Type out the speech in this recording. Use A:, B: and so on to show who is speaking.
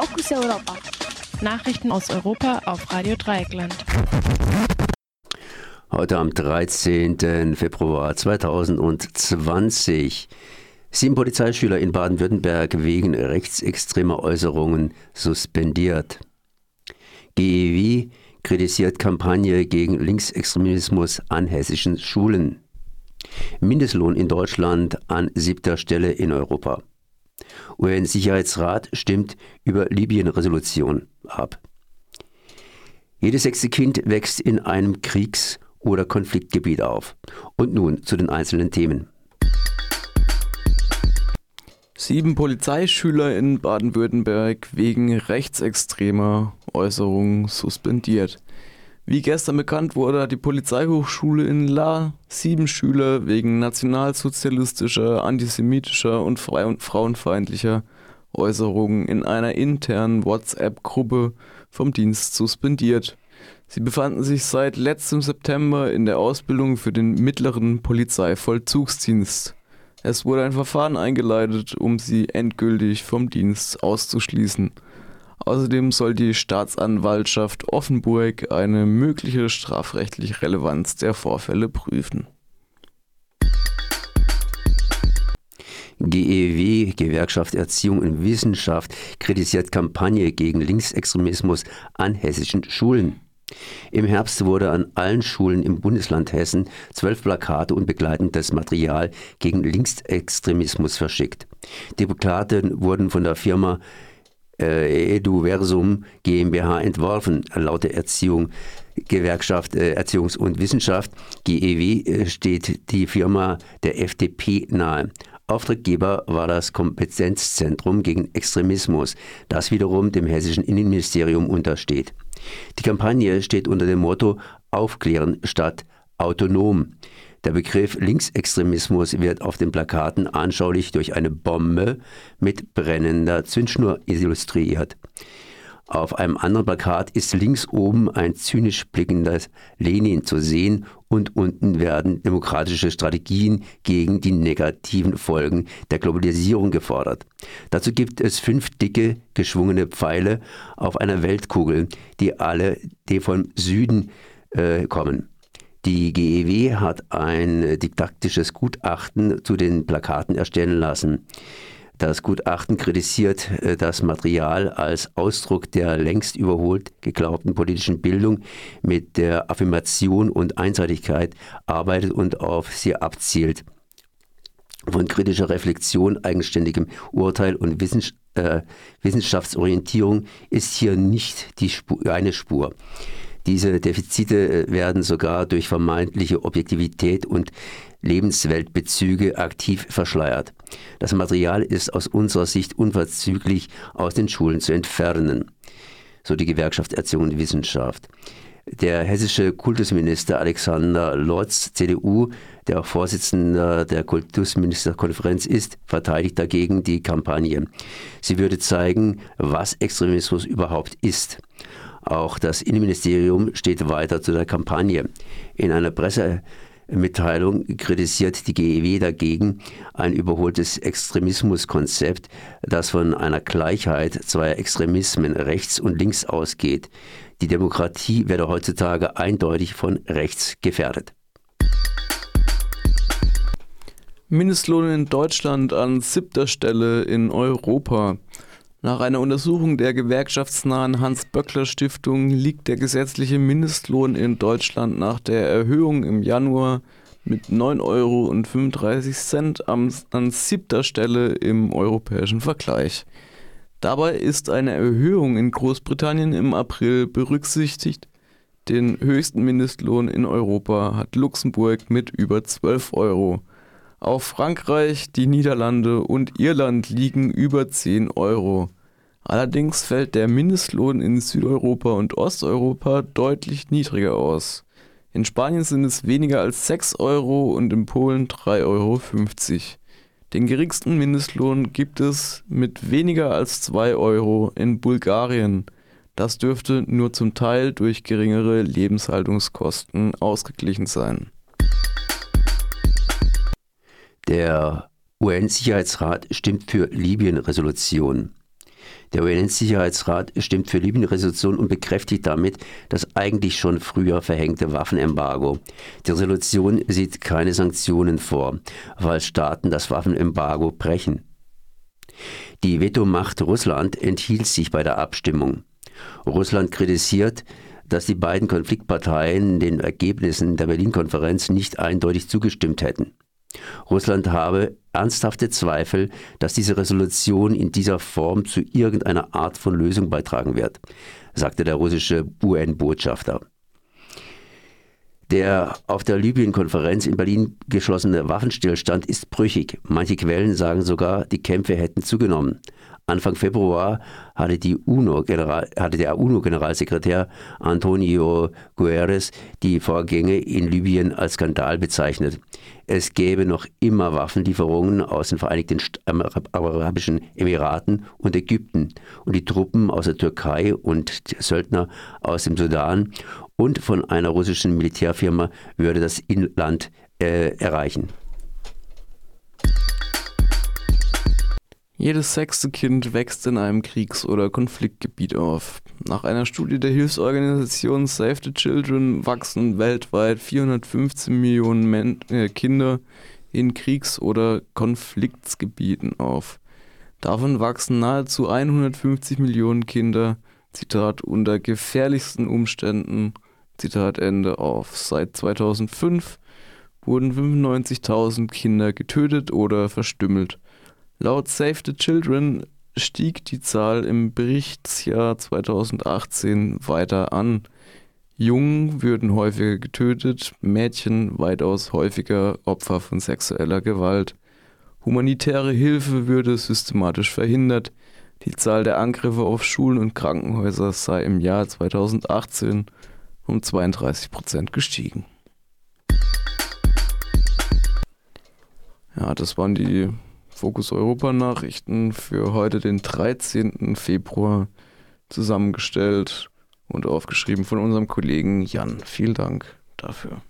A: Fokus Europa.
B: Nachrichten aus Europa auf Radio Dreieckland.
C: Heute am 13. Februar 2020. Sieben Polizeischüler in Baden-Württemberg wegen rechtsextremer Äußerungen suspendiert. GEW kritisiert Kampagne gegen Linksextremismus an hessischen Schulen. Mindestlohn in Deutschland an siebter Stelle in Europa. UN-Sicherheitsrat stimmt über Libyen-Resolution ab. Jedes sechste Kind wächst in einem Kriegs- oder Konfliktgebiet auf. Und nun zu den einzelnen Themen.
D: Sieben Polizeischüler in Baden-Württemberg wegen rechtsextremer Äußerungen suspendiert. Wie gestern bekannt wurde, hat die Polizeihochschule in La sieben Schüler wegen nationalsozialistischer, antisemitischer und frauenfeindlicher Äußerungen in einer internen WhatsApp-Gruppe vom Dienst suspendiert. Sie befanden sich seit letztem September in der Ausbildung für den mittleren Polizeivollzugsdienst. Es wurde ein Verfahren eingeleitet, um sie endgültig vom Dienst auszuschließen. Außerdem soll die Staatsanwaltschaft Offenburg eine mögliche strafrechtliche Relevanz der Vorfälle prüfen.
C: GEW, Gewerkschaft Erziehung und Wissenschaft, kritisiert Kampagne gegen Linksextremismus an hessischen Schulen. Im Herbst wurde an allen Schulen im Bundesland Hessen zwölf Plakate und begleitendes Material gegen Linksextremismus verschickt. Die Plakate wurden von der Firma äh, Eduversum GmbH entworfen, laut der Erziehung, Gewerkschaft äh, Erziehungs- und Wissenschaft, GEW, äh, steht die Firma der FDP nahe. Auftraggeber war das Kompetenzzentrum gegen Extremismus, das wiederum dem hessischen Innenministerium untersteht. Die Kampagne steht unter dem Motto Aufklären statt autonom. Der Begriff Linksextremismus wird auf den Plakaten anschaulich durch eine Bombe mit brennender Zündschnur illustriert. Auf einem anderen Plakat ist links oben ein zynisch blickendes Lenin zu sehen und unten werden demokratische Strategien gegen die negativen Folgen der Globalisierung gefordert. Dazu gibt es fünf dicke, geschwungene Pfeile auf einer Weltkugel, die alle die vom Süden äh, kommen. Die GEW hat ein didaktisches Gutachten zu den Plakaten erstellen lassen. Das Gutachten kritisiert äh, das Material als Ausdruck der längst überholt geglaubten politischen Bildung mit der Affirmation und Einseitigkeit arbeitet und auf sie abzielt. Von kritischer Reflexion, eigenständigem Urteil und äh, Wissenschaftsorientierung ist hier nicht die Spur, eine Spur. Diese Defizite äh, werden sogar durch vermeintliche Objektivität und Lebensweltbezüge aktiv verschleiert. Das Material ist aus unserer Sicht unverzüglich aus den Schulen zu entfernen, so die Gewerkschaft Erziehung und Wissenschaft. Der hessische Kultusminister Alexander Lotz, CDU, der auch Vorsitzender der Kultusministerkonferenz ist, verteidigt dagegen die Kampagne. Sie würde zeigen, was Extremismus überhaupt ist. Auch das Innenministerium steht weiter zu der Kampagne. In einer Pressemitteilung kritisiert die GEW dagegen ein überholtes Extremismuskonzept, das von einer Gleichheit zweier Extremismen rechts und links ausgeht. Die Demokratie werde heutzutage eindeutig von rechts gefährdet.
D: Mindestlohn in Deutschland an siebter Stelle in Europa. Nach einer Untersuchung der gewerkschaftsnahen Hans-Böckler-Stiftung liegt der gesetzliche Mindestlohn in Deutschland nach der Erhöhung im Januar mit 9,35 Euro an siebter Stelle im europäischen Vergleich. Dabei ist eine Erhöhung in Großbritannien im April berücksichtigt. Den höchsten Mindestlohn in Europa hat Luxemburg mit über 12 Euro. Auch Frankreich, die Niederlande und Irland liegen über 10 Euro. Allerdings fällt der Mindestlohn in Südeuropa und Osteuropa deutlich niedriger aus. In Spanien sind es weniger als 6 Euro und in Polen 3,50 Euro. Den geringsten Mindestlohn gibt es mit weniger als 2 Euro in Bulgarien. Das dürfte nur zum Teil durch geringere Lebenshaltungskosten ausgeglichen sein.
C: Der UN-Sicherheitsrat stimmt für Libyen-Resolution. Der UN-Sicherheitsrat stimmt für Libyen-Resolution und bekräftigt damit das eigentlich schon früher verhängte Waffenembargo. Die Resolution sieht keine Sanktionen vor, falls Staaten das Waffenembargo brechen. Die Vetomacht Russland enthielt sich bei der Abstimmung. Russland kritisiert, dass die beiden Konfliktparteien den Ergebnissen der Berlin-Konferenz nicht eindeutig zugestimmt hätten. Russland habe ernsthafte Zweifel, dass diese Resolution in dieser Form zu irgendeiner Art von Lösung beitragen wird, sagte der russische UN-Botschafter. Der auf der Libyen-Konferenz in Berlin geschlossene Waffenstillstand ist brüchig. Manche Quellen sagen sogar, die Kämpfe hätten zugenommen. Anfang Februar hatte, die UNO hatte der UNO-Generalsekretär Antonio Guterres die Vorgänge in Libyen als Skandal bezeichnet. Es gäbe noch immer Waffenlieferungen aus den Vereinigten Arabischen Emiraten und Ägypten und die Truppen aus der Türkei und Söldner aus dem Sudan und von einer russischen Militärfirma würde das Inland äh, erreichen.
D: Jedes sechste Kind wächst in einem Kriegs- oder Konfliktgebiet auf. Nach einer Studie der Hilfsorganisation Save the Children wachsen weltweit 415 Millionen Men äh, Kinder in Kriegs- oder Konfliktsgebieten auf. Davon wachsen nahezu 150 Millionen Kinder, Zitat, unter gefährlichsten Umständen, Zitat Ende, auf. Seit 2005 wurden 95.000 Kinder getötet oder verstümmelt. Laut Save the Children stieg die Zahl im Berichtsjahr 2018 weiter an. Jungen würden häufiger getötet, Mädchen weitaus häufiger Opfer von sexueller Gewalt. Humanitäre Hilfe würde systematisch verhindert. Die Zahl der Angriffe auf Schulen und Krankenhäuser sei im Jahr 2018 um 32 Prozent gestiegen. Ja, das waren die Fokus Europa Nachrichten für heute, den 13. Februar, zusammengestellt und aufgeschrieben von unserem Kollegen Jan. Vielen Dank dafür.